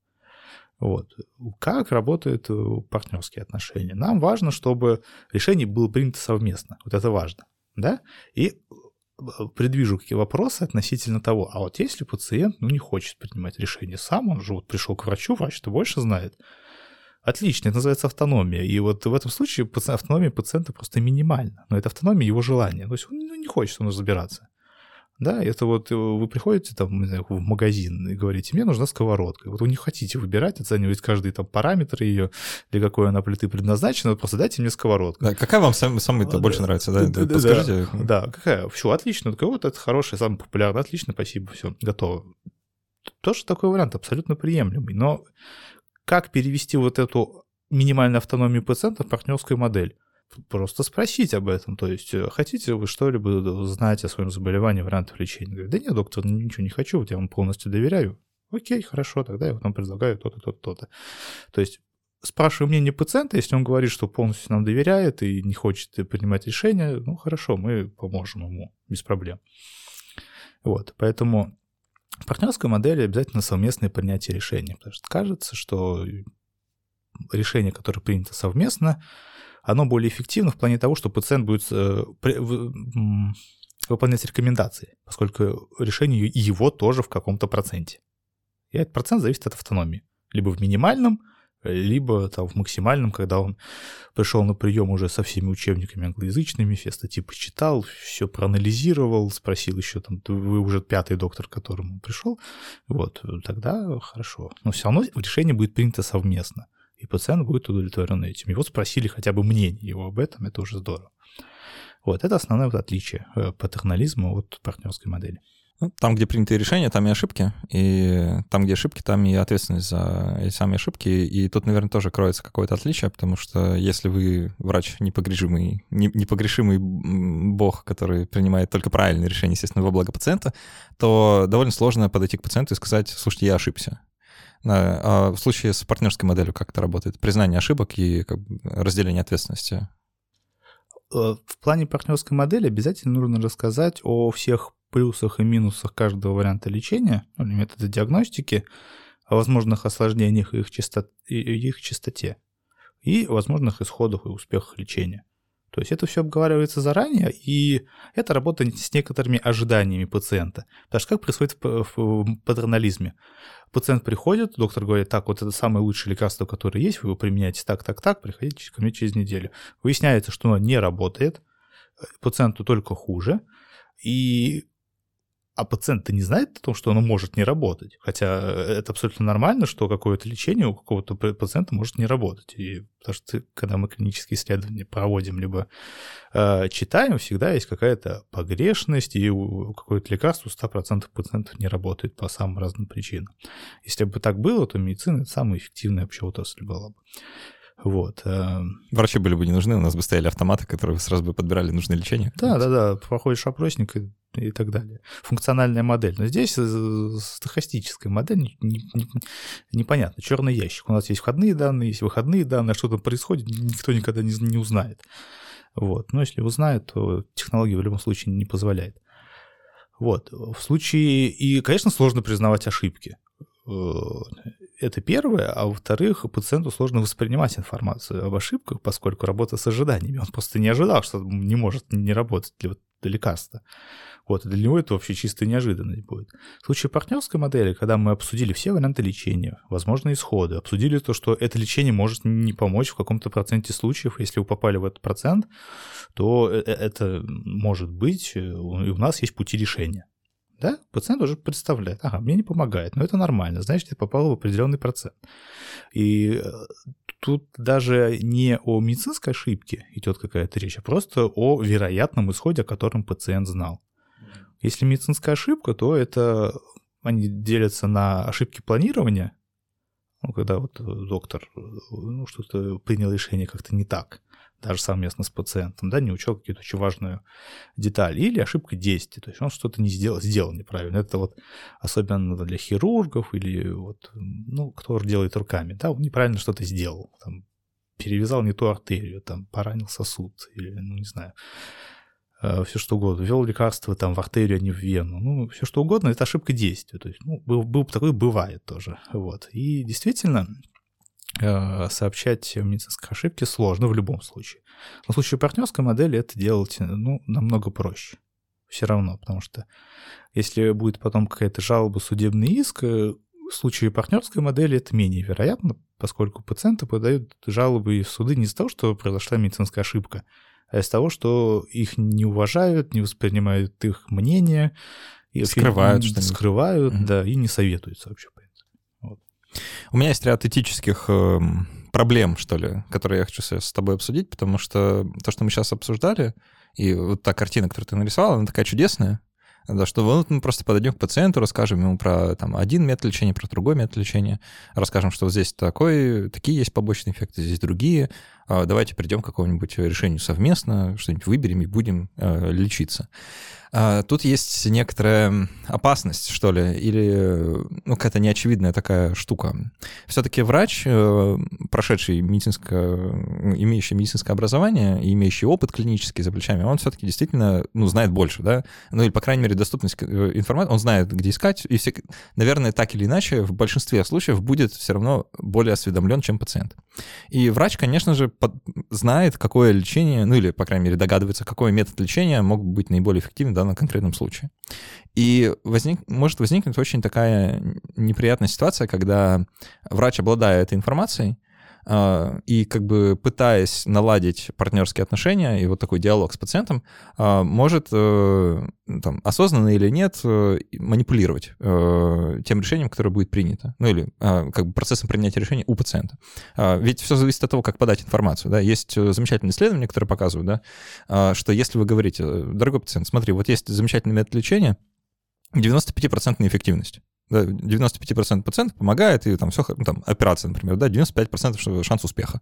Вот. Как работают э, партнерские отношения? Нам важно, чтобы решение было принято совместно. Вот это важно. Да? И э, предвижу какие вопросы относительно того, а вот если пациент ну, не хочет принимать решение сам, он же вот пришел к врачу, врач-то больше знает, Отлично, это называется автономия. И вот в этом случае автономия пациента просто минимальна. Но это автономия его желания. То есть он ну, не хочет он разбираться. Да, это вот э, вы приходите там, не знаю, в магазин и говорите, мне нужна сковородка. Вот вы не хотите выбирать, оценивать каждый там параметр ее, для какой она плиты предназначена, просто дайте мне сковородку. Да, какая вам сам, самая а, больше да, нравится, да? да Подскажите. Да, да, какая? Все, отлично. Так вот, это хорошая, самая популярная, отлично, спасибо, все, готово. Тоже такой вариант абсолютно приемлемый. Но как перевести вот эту минимальную автономию пациента в партнерскую модель? Просто спросить об этом. То есть, э, хотите вы что-либо знать о своем заболевании, вариантах лечения? Говорит, да нет, доктор, ничего не хочу, вот я вам полностью доверяю. Окей, хорошо, тогда я вам предлагаю то-то, то-то, то-то. То есть, спрашиваю мнение пациента, если он говорит, что полностью нам доверяет и не хочет принимать решения, ну хорошо, мы поможем ему без проблем. Вот, поэтому в партнерской модели обязательно совместное принятие решений, потому что кажется, что решение, которое принято совместно, оно более эффективно в плане того, что пациент будет э, выполнять рекомендации, поскольку решение его тоже в каком-то проценте. И этот процент зависит от автономии. Либо в минимальном, либо там в максимальном, когда он пришел на прием уже со всеми учебниками англоязычными, все статьи почитал, все проанализировал, спросил еще там, вы уже пятый доктор, к которому пришел, вот, тогда хорошо. Но все равно решение будет принято совместно, и пациент будет удовлетворен этим. Его спросили хотя бы мнение его об этом, это уже здорово. Вот, это основное вот отличие э, патернализма от партнерской модели. Ну, там, где принятые решения, там и ошибки, и там, где ошибки, там и ответственность за эти самые ошибки, и тут, наверное, тоже кроется какое-то отличие, потому что если вы врач непогрешимый, непогрешимый бог, который принимает только правильные решения, естественно, во благо пациента, то довольно сложно подойти к пациенту и сказать, слушайте, я ошибся. А в случае с партнерской моделью как это работает? Признание ошибок и как бы, разделение ответственности. Э, в плане партнерской модели обязательно нужно рассказать о всех плюсах и минусах каждого варианта лечения, ну, или метода диагностики, о возможных осложнениях и их, частот, и их частоте и возможных исходах и успехах лечения. То есть это все обговаривается заранее, и это работает с некоторыми ожиданиями пациента. Потому что как происходит в, в паттернализме? Пациент приходит, доктор говорит, так, вот это самое лучшее лекарство, которое есть, вы его применяете так, так, так, приходите ко мне через неделю. Выясняется, что оно не работает, пациенту только хуже, и а пациент-то не знает о том, что оно может не работать. Хотя это абсолютно нормально, что какое-то лечение у какого-то пациента может не работать. И потому что когда мы клинические исследования проводим, либо э, читаем, всегда есть какая-то погрешность, и какое-то лекарство у 100% пациентов не работает по самым разным причинам. Если бы так было, то медицина — это самая эффективная вообще отрасль была бы. Вот. Э, Врачи были бы не нужны, у нас бы стояли автоматы, которые сразу бы подбирали нужное лечение. Да, да, да, проходишь опросник и, и так далее. Функциональная модель. Но здесь э, стахастическая модель не, не, не, непонятно. Черный ящик. У нас есть входные данные, есть выходные данные, что там происходит, никто никогда не, не узнает. Вот. Но если узнают, то технология в любом случае не позволяет. Вот. В случае... И, конечно, сложно признавать ошибки. Э, это первое, а во-вторых, пациенту сложно воспринимать информацию об ошибках, поскольку работа с ожиданиями. Он просто не ожидал, что не может не работать для лекарства. Вот, и для него это вообще чистая неожиданность будет. В случае партнерской модели, когда мы обсудили все варианты лечения, возможные исходы, обсудили то, что это лечение может не помочь в каком-то проценте случаев, если вы попали в этот процент, то э, э, это может быть, и у нас есть пути решения да, пациент уже представляет, ага, мне не помогает, но это нормально, значит, я попал в определенный процент. И э, тут даже не о медицинской ошибке идет какая-то речь, а просто о вероятном исходе, о котором пациент знал. Если медицинская ошибка, то это они делятся на ошибки планирования, ну, когда вот доктор ну, что-то принял решение как-то не так, даже совместно с пациентом, да, не учел какую-то очень важную деталь, или ошибка действия, то есть он что-то не сделал, сделал неправильно. Это вот особенно для хирургов или вот, ну, кто делает руками, да, он неправильно что-то сделал, там, перевязал не ту артерию, там, поранил сосуд, или, ну, не знаю, э, все что угодно, ввел лекарство там в артерию, а не в вену, ну, все что угодно, это ошибка действия, то есть, ну, был, был такой бывает тоже, вот, и действительно, э, сообщать медицинские ошибки сложно в любом случае. Но в случае партнерской модели это делать, ну, намного проще. Все равно, потому что если будет потом какая-то жалоба, судебный иск, э, в случае партнерской модели это менее вероятно, поскольку пациенты подают жалобы в суды не из-за того, что произошла медицинская ошибка, а из-за того, что их не уважают, не воспринимают их мнение. И скрывают что Скрывают, mm-hmm. да, и не советуются вообще. Вот. У меня есть ряд этических эм, проблем, что ли, которые я хочу с тобой обсудить, потому что то, что мы сейчас обсуждали, и вот та картина, которую ты нарисовал, она такая чудесная, да, что вот мы просто подойдем к пациенту, расскажем ему про там, один метод лечения, про другой метод лечения, расскажем, что вот здесь такой, такие есть побочные эффекты, здесь другие. А давайте придем к какому-нибудь решению совместно, что-нибудь выберем и будем э, лечиться. А, тут есть некоторая опасность, что ли, или ну, какая-то неочевидная такая штука. Все-таки врач, э, прошедший медицинское, имеющий медицинское образование имеющий опыт клинический за плечами, он все-таки действительно ну, знает больше, да? Ну или, по крайней мере, доступность э, информации, он знает, где искать, и, все, наверное, так или иначе, в большинстве случаев будет все равно более осведомлен, чем пациент. И врач, конечно же, под, знает, какое лечение, ну или, по крайней мере, догадывается, какой метод лечения мог быть наиболее эффективным данном конкретном случае. И возник, может возникнуть очень такая неприятная ситуация, когда врач, обладая этой информацией, и как бы пытаясь наладить партнерские отношения и вот такой диалог с пациентом, а, может э, там, осознанно или нет э, манипулировать э, тем решением, которое будет принято, ну или а, как бы процессом принятия решения у пациента. Ведь все зависит от того, как подать информацию. Да? Есть замечательные исследования, которые показывают, да, что если вы говорите, дорогой пациент, смотри, вот есть замечательный метод лечения, 95% эффективность да, 95% пациентов помогает, и там все, ну, там, операция, например, да, 95% шанс успеха.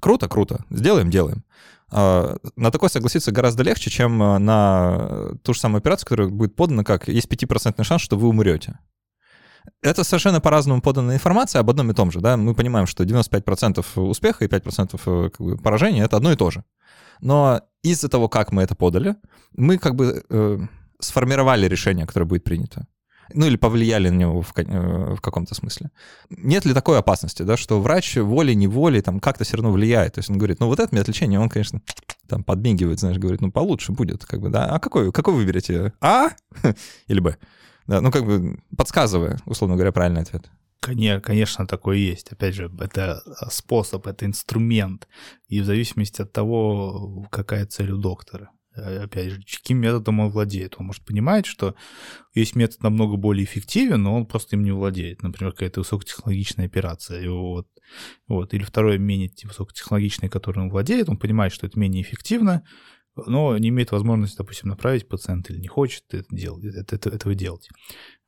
Круто, круто, сделаем, делаем. А, на такое согласиться гораздо легче, чем а, на ту же самую операцию, которая будет подана как есть 5% шанс, что вы умрете. Это совершенно по-разному поданная информация об одном и том же. Да? Мы понимаем, что 95% успеха и 5% э, как бы, поражения — это одно и то же. Но из-за того, как мы это подали, мы как бы э, сформировали решение, которое будет принято ну или повлияли на него в, э, в каком-то смысле. Нет ли такой опасности, да, что врач волей-неволей там как-то все равно влияет? То есть он говорит, ну вот это метод лечения, он, конечно, там подмигивает, знаешь, говорит, ну получше будет, как бы, да. А какой, какой выберете? А или Б? Да, ну как бы подсказывая, условно говоря, правильный ответ. Конечно, такое есть. Опять же, это способ, это инструмент. И в зависимости от того, какая цель у доктора. Э, опять же, каким методом он владеет. Он может понимать, что есть метод намного более эффективен, но он просто им не владеет. Например, какая-то высокотехнологичная операция. И вот, вот. Или второе, менее высокотехнологичное, которое он владеет, он понимает, что это менее эффективно, но не имеет возможности, допустим, направить пациента или не хочет это делать, это, это, этого делать.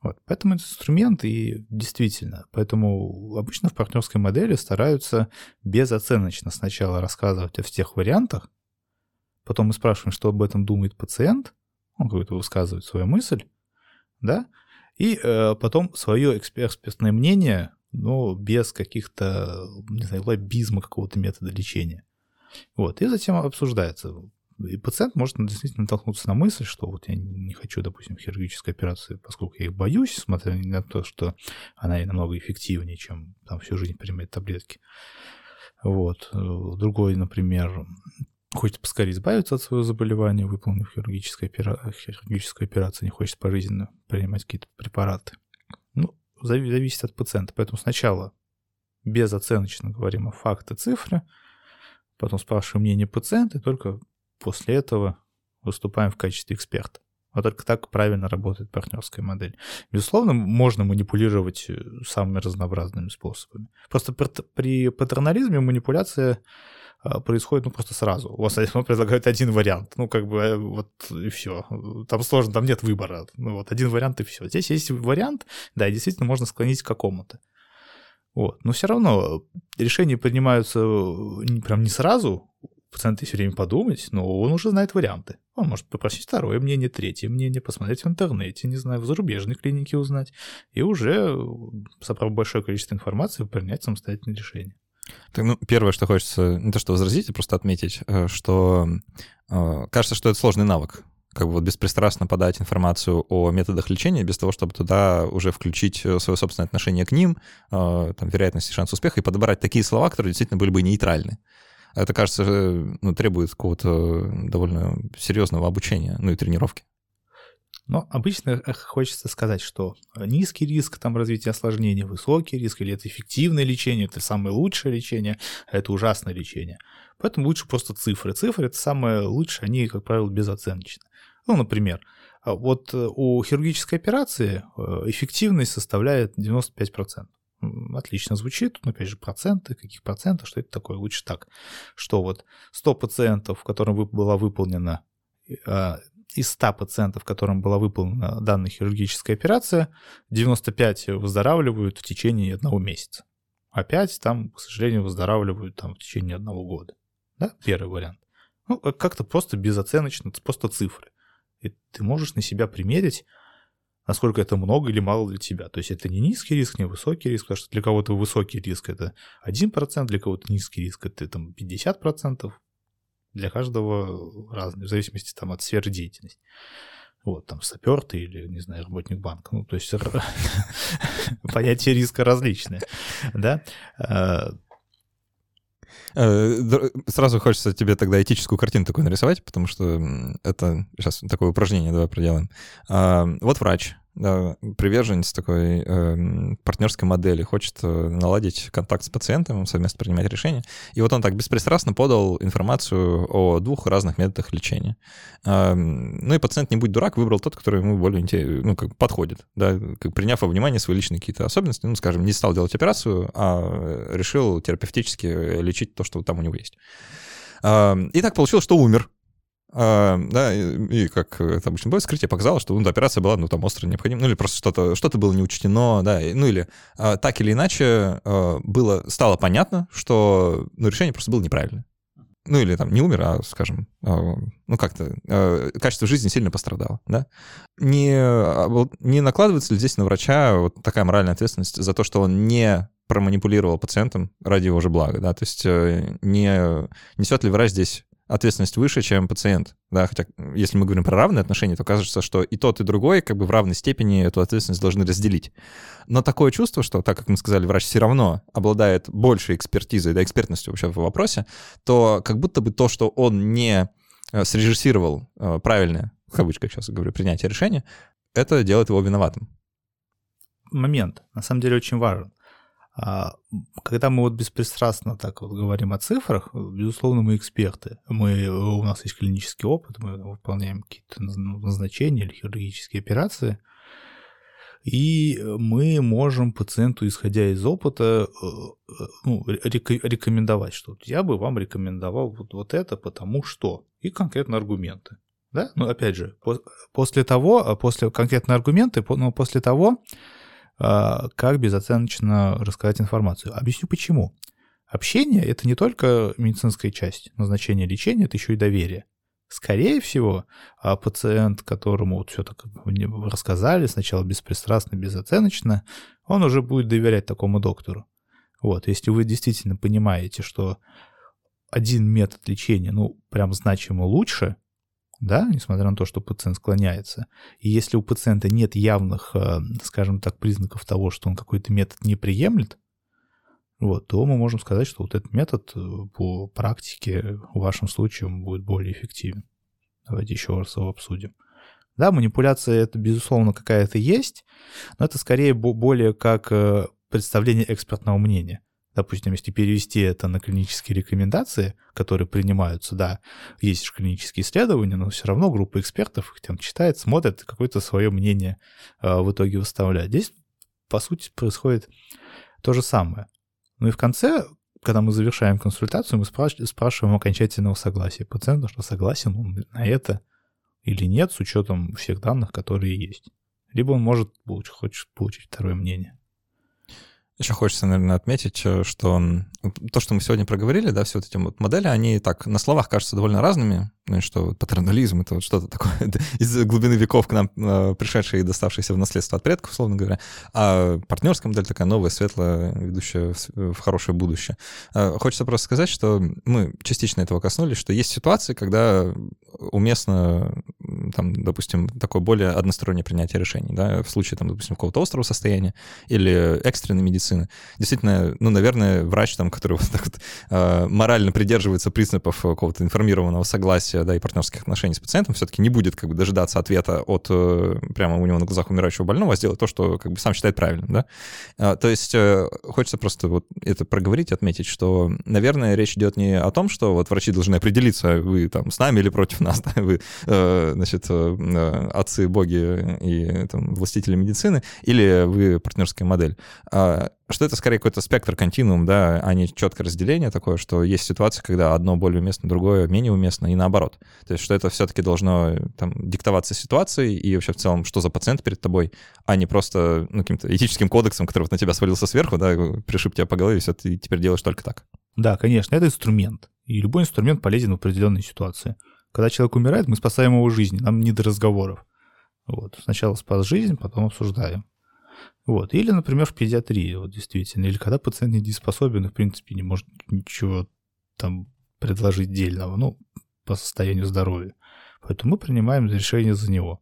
Вот. Поэтому это инструмент, и действительно, поэтому обычно в партнерской модели стараются безоценочно сначала рассказывать о всех вариантах, Потом мы спрашиваем, что об этом думает пациент, он какой-то высказывает свою мысль, да, и э, потом свое экспертное мнение, но без каких-то, не знаю, лоббизма какого-то метода лечения. Вот, и затем обсуждается. И пациент может действительно натолкнуться на мысль, что вот я не хочу, допустим, хирургической операции, поскольку я их боюсь, смотря на то, что она намного эффективнее, чем там всю жизнь принимать таблетки. Вот. Э, другой, например, хочет поскорее избавиться от своего заболевания, выполнив хирургическую, опера... хирургическую операцию, не хочет пожизненно принимать какие-то препараты. Ну, зависит от пациента. Поэтому сначала безоценочно говорим о факты, цифры, потом спрашиваем мнение пациента, и только после этого выступаем в качестве эксперта. Вот только так правильно работает партнерская модель. Безусловно, можно манипулировать э, самыми разнообразными способами. Просто при патернализме манипуляция происходит ну, просто сразу. У вас вам предлагают один вариант. Ну, как бы э, вот и все. Там сложно, там нет выбора. Ну, вот один вариант и все. Здесь есть вариант, да, действительно можно склонить к какому-то. Вот. Но все равно решения принимаются э, прям не сразу, пациент есть время подумать, но он уже знает варианты. Он может попросить второе мнение, третье мнение, посмотреть в интернете, не знаю, в зарубежной клинике узнать, и уже, собрав большое количество информации, принять самостоятельное решение. Так, ну, первое, что хочется, не то что возразить, а просто отметить, э, что э, кажется, что это сложный навык, как бы вот беспристрастно подать информацию о методах лечения без того, чтобы туда уже включить э, свое собственное отношение к ним, там, вероятность и шанс успеха, и подобрать такие слова, которые действительно были бы нейтральны. Это, кажется, ну, требует какого-то довольно серьезного обучения, ну и тренировки. Но обычно хочется сказать, что низкий риск там, развития осложнений, высокий риск, или это эффективное лечение, это самое лучшее лечение, а это ужасное лечение. Поэтому лучше просто цифры. Цифры — это самое лучшее, они, как правило, безоценочны. Ну, например, вот у хирургической операции э, эффективность составляет 95%. Отлично звучит, но опять же проценты, каких процентов, что это такое? Лучше так, что вот 100 пациентов, которым была выполнена а, из 100 пациентов, которым была выполнена данная хирургическая операция, 95 выздоравливают в течение одного месяца. А 5 там, к сожалению, выздоравливают там в течение одного года. Да, первый вариант. Ну, как-то просто безоценочно, просто цифры. И ты можешь на себя примерить, насколько это много или мало для тебя. То есть это не низкий риск, не высокий риск, потому что для кого-то высокий риск это 1%, для кого-то низкий риск это там 50%, для каждого разный, в зависимости там, от сферы деятельности. Вот, там, сапер ты или, не знаю, работник банка. Ну, то есть понятие риска различное, да. А, э, сразу хочется тебе тогда этическую картину такую нарисовать, потому что это сейчас такое упражнение давай проделаем. А, вот врач, приверженец такой э, партнерской модели, хочет э, наладить контакт с пациентом, совместно принимать решения. И вот он так беспристрастно подал информацию о двух разных методах лечения. Э, ну и пациент, не будь дурак, выбрал тот, который ему более ну, как подходит, да, как, приняв во внимание свои личные какие-то особенности, ну, скажем, не стал делать операцию, а решил терапевтически лечить то, что там у него есть. И так получилось, что умер а, да, и, и как это обычно бывает, скрытие показало, что ну, операция была, ну, там, остро необходима, ну, или просто что-то что было не учтено, да, и, ну, или а, так или иначе а, было, стало понятно, что, ну, решение просто было неправильное. Ну, или там не умер, а, скажем, а, ну, как-то а, качество жизни сильно пострадало, да. Не, а, не накладывается ли здесь на врача вот такая моральная ответственность за то, что он не проманипулировал пациентом ради его же блага, да, то есть э, не несет ли врач здесь ответственность выше, чем пациент. Да, хотя если мы говорим про равные отношения, то кажется, что и тот, и другой как бы в равной степени эту ответственность должны разделить. Но такое чувство, что, так как мы сказали, врач все равно обладает большей экспертизой, да, экспертностью вообще в вопросе, то как будто бы то, что он не э, срежиссировал э, правильное, в кавычках сейчас говорю, принятие решения, это делает его виноватым. Момент, на самом деле, очень важен. А, когда мы вот беспристрастно так вот говорим о цифрах, безусловно, мы эксперты. Мы, у нас есть клинический опыт, мы выполняем какие-то назначения или хирургические операции, и мы можем пациенту, исходя из опыта, э, э, ну, рекомендовать, что я бы вам рекомендовал вот, вот это, потому что, и конкретно аргументы. Да? Ну, опять же, после того, после конкретные аргументы, но после того, как безоценочно рассказать информацию. Объясню почему. Общение — это не только медицинская часть назначения лечения, это еще и доверие. Скорее всего, а пациент, которому вот все так рассказали, сначала беспристрастно, безоценочно, он уже будет доверять такому доктору. Вот, если вы действительно понимаете, что один метод лечения, ну, прям значимо лучше, да, несмотря на то, что пациент склоняется. И если у пациента нет явных, э, скажем так, признаков того, что он какой-то метод не приемлет, вот, то мы можем сказать, что вот этот метод э, по практике в вашем случае будет более эффективен. Давайте еще раз его обсудим. Да, манипуляция это, безусловно, какая-то есть, но это скорее более как э, представление экспертного мнения допустим, если перевести это на клинические рекомендации, которые принимаются, да, есть же клинические исследования, но все равно группа экспертов их там читает, смотрит, какое-то свое мнение э, в итоге выставляет. Здесь, по сути, происходит то же самое. Ну и в конце когда мы завершаем консультацию, мы спрашиваем окончательного согласия пациента, что согласен он на это или нет, с учетом всех данных, которые есть. Либо он может, хочет получить второе мнение. Еще хочется, наверное, отметить, э, что то, что мы сегодня проговорили, да, все вот эти вот модели, они так на словах кажутся довольно разными, ну, что патернализм — это вот что-то такое из глубины веков к нам э, пришедшее и доставшееся в наследство от предков, условно говоря, а партнерская модель такая новая, светлая, ведущая в, в хорошее будущее. Э, хочется просто сказать, что мы частично этого коснулись, что есть ситуации, когда уместно, там, допустим, такое более одностороннее принятие решений, да, в случае, там, допустим, какого-то острого состояния или экстренной медицины. Действительно, ну, наверное, врач, там, который вот так вот э, морально придерживается принципов какого-то информированного согласия, да, и партнерских отношений с пациентом, все-таки не будет как бы дожидаться ответа от э, прямо у него на глазах умирающего больного, а сделать то, что как бы сам считает правильным, да. А, то есть э, хочется просто вот это проговорить, отметить, что, наверное, речь идет не о том, что вот врачи должны определиться, вы там с нами или против нас, да, вы, э, значит, отцы, боги и там, властители медицины, или вы партнерская модель. Что это скорее какой-то спектр, континуум, да, а не четкое разделение такое, что есть ситуации, когда одно более уместно, другое менее уместно, и наоборот. То есть что это все-таки должно там, диктоваться ситуацией и вообще в целом, что за пациент перед тобой, а не просто ну, каким-то этическим кодексом, который вот на тебя свалился сверху, да, пришиб тебя по голове, и все, ты теперь делаешь только так. Да, конечно, это инструмент. И любой инструмент полезен в определенной ситуации. Когда человек умирает, мы спасаем его жизнь, нам не до разговоров. Вот. Сначала спас жизнь, потом обсуждаем. Вот. Или, например, в педиатрии, вот действительно. Или когда пациент недееспособен и, в принципе, не может ничего там предложить дельного, ну, по состоянию здоровья. Поэтому мы принимаем решение за него.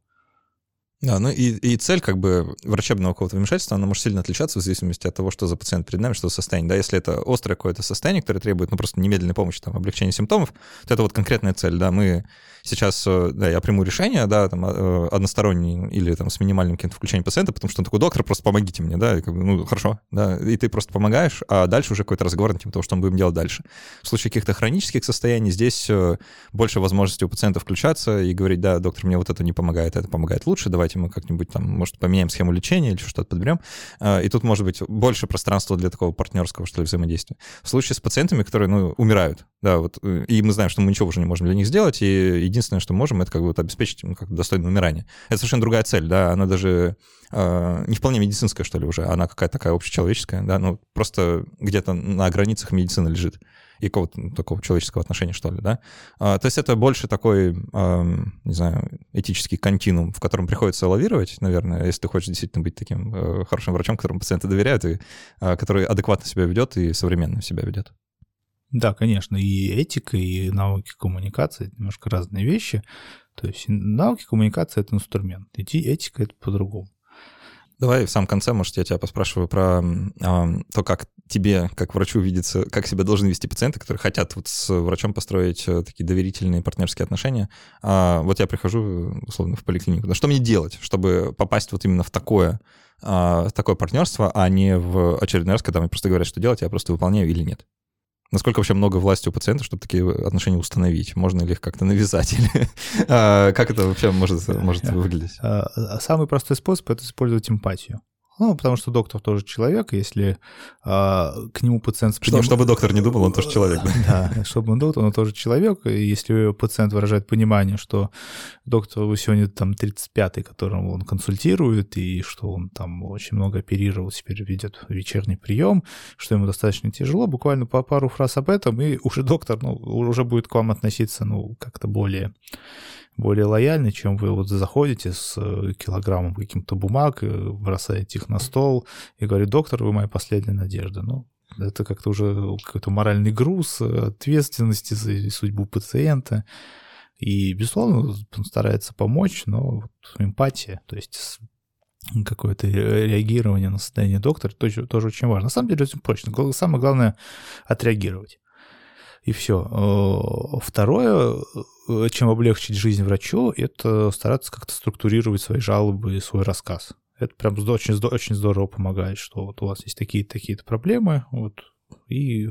Да, ну и, и цель как бы врачебного какого-то вмешательства, она может сильно отличаться в зависимости от того, что за пациент перед нами, что за состояние. Да, если это острое какое-то состояние, которое требует, ну, просто немедленной помощи, там, облегчения симптомов, то это вот конкретная цель, да, мы сейчас, э, да, я приму решение, да, там, э, односторонний или там с минимальным каким-то включением пациента, потому что он такой, доктор, просто помогите мне, да, и, как бы, ну, хорошо, да, и ты просто помогаешь, а дальше уже какой-то разговор на тему того, что мы будем делать дальше. В случае каких-то хронических состояний здесь э, больше возможности у пациента включаться и говорить, да, доктор, мне вот это не помогает, это помогает лучше, давайте мы как-нибудь там может, поменяем схему лечения или что-то подберем. А, и тут может быть больше пространства для такого партнерского, что ли, взаимодействия. В случае с пациентами, которые, ну, умирают, да, вот, и мы знаем, что мы ничего уже не можем для них сделать, и единственное, что можем, это как бы вот обеспечить ну, как достойное умирание. Это совершенно другая цель, да, она даже э, не вполне медицинская, что ли, уже, она какая-то такая общечеловеческая, да, ну, просто где-то на границах медицины лежит и какого-то ну, такого человеческого отношения, что ли, да. А, то есть это больше такой, а, не знаю, этический континуум, в котором приходится лавировать, наверное, если ты хочешь действительно быть таким а, хорошим врачом, которому пациенты доверяют, и а, который адекватно себя ведет и современно себя ведет. Да, конечно, и этика, и науки коммуникации — это немножко разные вещи. То есть науки коммуникации — это инструмент, этика — это по-другому. Давай в самом конце, может, я тебя поспрашиваю про э, то, как тебе, как врачу, видится, как себя должны вести пациенты, которые хотят вот с врачом построить э, такие доверительные партнерские отношения. А вот я прихожу, условно, в поликлинику. Да что мне делать, чтобы попасть вот именно в такое, э, такое партнерство, а не в очередной раз, когда мне просто говорят, что делать, я просто выполняю или нет? Насколько вообще много власти у пациента, чтобы такие отношения установить? Можно ли их как-то навязать? Или а, как это вообще может, может выглядеть? А, самый простой способ — это использовать эмпатию. Ну, потому что доктор тоже человек, если а, к нему пациент... Что, поним... Чтобы доктор не думал, он тоже человек. Да, да чтобы он доктор, он тоже человек. И если пациент выражает понимание, что доктор вы сегодня там 35-й, которому он консультирует, и что он там очень много оперировал, теперь ведет вечерний прием, что ему достаточно тяжело, буквально по пару фраз об этом, и уже доктор ну, уже будет к вам относиться ну, как-то более более лояльны, чем вы вот заходите с э, килограммом каким-то бумаг, э, бросаете их на стол и говорите, доктор, вы моя последняя надежда. Ну, это как-то уже какой-то моральный груз ответственности за судьбу пациента. И, безусловно, он старается помочь, но вот эмпатия, то есть какое-то реагирование на состояние доктора тоже, тоже очень важно. На самом деле очень прочно. Самое главное — отреагировать и все. Э, второе, э, чем облегчить жизнь врачу, это стараться как-то структурировать свои жалобы и свой рассказ. Это прям очень, очень здорово помогает, что вот у вас есть такие-то такие проблемы, вот, и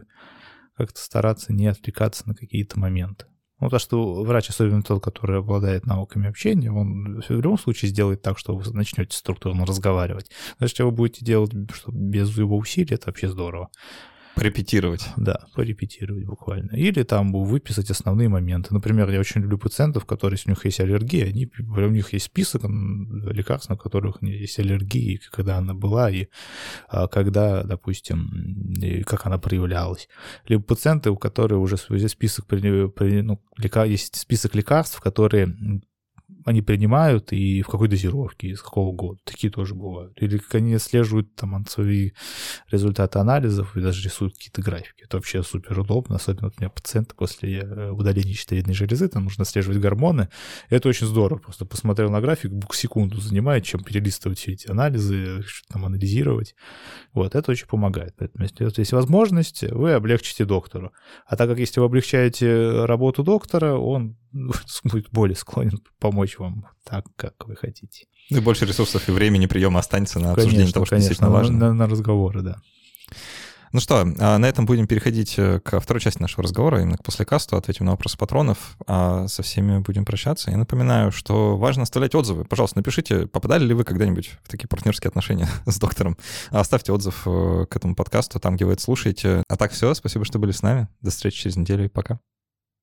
как-то стараться не отвлекаться на какие-то моменты. Ну, потому что врач, особенно тот, который обладает навыками общения, он в любом случае сделает так, что вы начнете структурно разговаривать. Значит, вы будете делать что без его усилий, это вообще здорово. Порепетировать. Да, порепетировать буквально. Или там выписать основные моменты. Например, я очень люблю пациентов, которые, если у них есть аллергия, они, у них есть список лекарств, на которых есть аллергия, и когда она была, и а, когда, допустим, и как она проявлялась. Либо пациенты, у которых уже есть список, ну, есть список лекарств, которые они принимают и в какой дозировке, из какого года. Такие тоже бывают. Или как они отслеживают там свои результаты анализов и даже рисуют какие-то графики. Это вообще супер удобно. Особенно вот у меня пациенты после э, удаления щитовидной железы, там нужно отслеживать гормоны. Это очень здорово. Просто посмотрел на график, буквально секунду занимает, чем перелистывать все эти анализы, что там анализировать. Вот, это очень помогает. Поэтому, если вот есть возможность, вы облегчите доктору. А так как если вы облегчаете работу доктора, он будет более склонен помочь вам так, как вы хотите. Ну и больше ресурсов и времени приема останется на конечно, обсуждение того, что конечно, действительно важно. На, на разговоры, да. Ну что, а, на этом будем переходить э, к второй части нашего разговора, именно к послекасту, ответим на вопросы патронов, а со всеми будем прощаться. Я напоминаю, что важно оставлять отзывы. Пожалуйста, напишите, попадали ли вы когда-нибудь в такие партнерские отношения с доктором. Оставьте отзыв э, к этому подкасту, там, где вы это слушаете. А так все, спасибо, что были с нами. До встречи через неделю и пока.